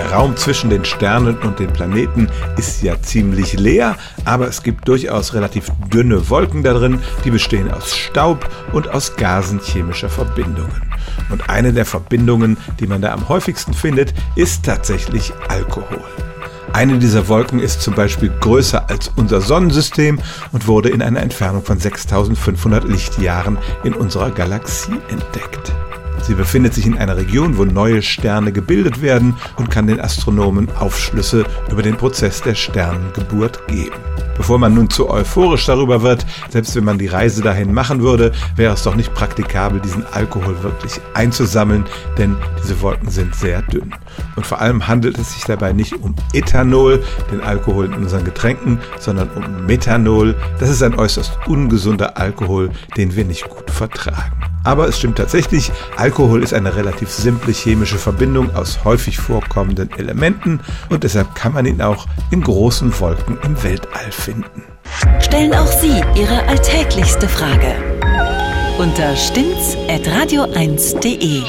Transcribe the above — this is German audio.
Der Raum zwischen den Sternen und den Planeten ist ja ziemlich leer, aber es gibt durchaus relativ dünne Wolken da drin, die bestehen aus Staub und aus Gasen chemischer Verbindungen. Und eine der Verbindungen, die man da am häufigsten findet, ist tatsächlich Alkohol. Eine dieser Wolken ist zum Beispiel größer als unser Sonnensystem und wurde in einer Entfernung von 6500 Lichtjahren in unserer Galaxie entdeckt. Sie befindet sich in einer Region, wo neue Sterne gebildet werden und kann den Astronomen Aufschlüsse über den Prozess der Sternengeburt geben. Bevor man nun zu euphorisch darüber wird, selbst wenn man die Reise dahin machen würde, wäre es doch nicht praktikabel, diesen Alkohol wirklich einzusammeln, denn diese Wolken sind sehr dünn. Und vor allem handelt es sich dabei nicht um Ethanol, den Alkohol in unseren Getränken, sondern um Methanol. Das ist ein äußerst ungesunder Alkohol, den wir nicht gut vertragen. Aber es stimmt tatsächlich, Alkohol ist eine relativ simple chemische Verbindung aus häufig vorkommenden Elementen und deshalb kann man ihn auch in großen Wolken im Weltall finden. Stellen auch Sie Ihre alltäglichste Frage unter stimmtz.radio1.de.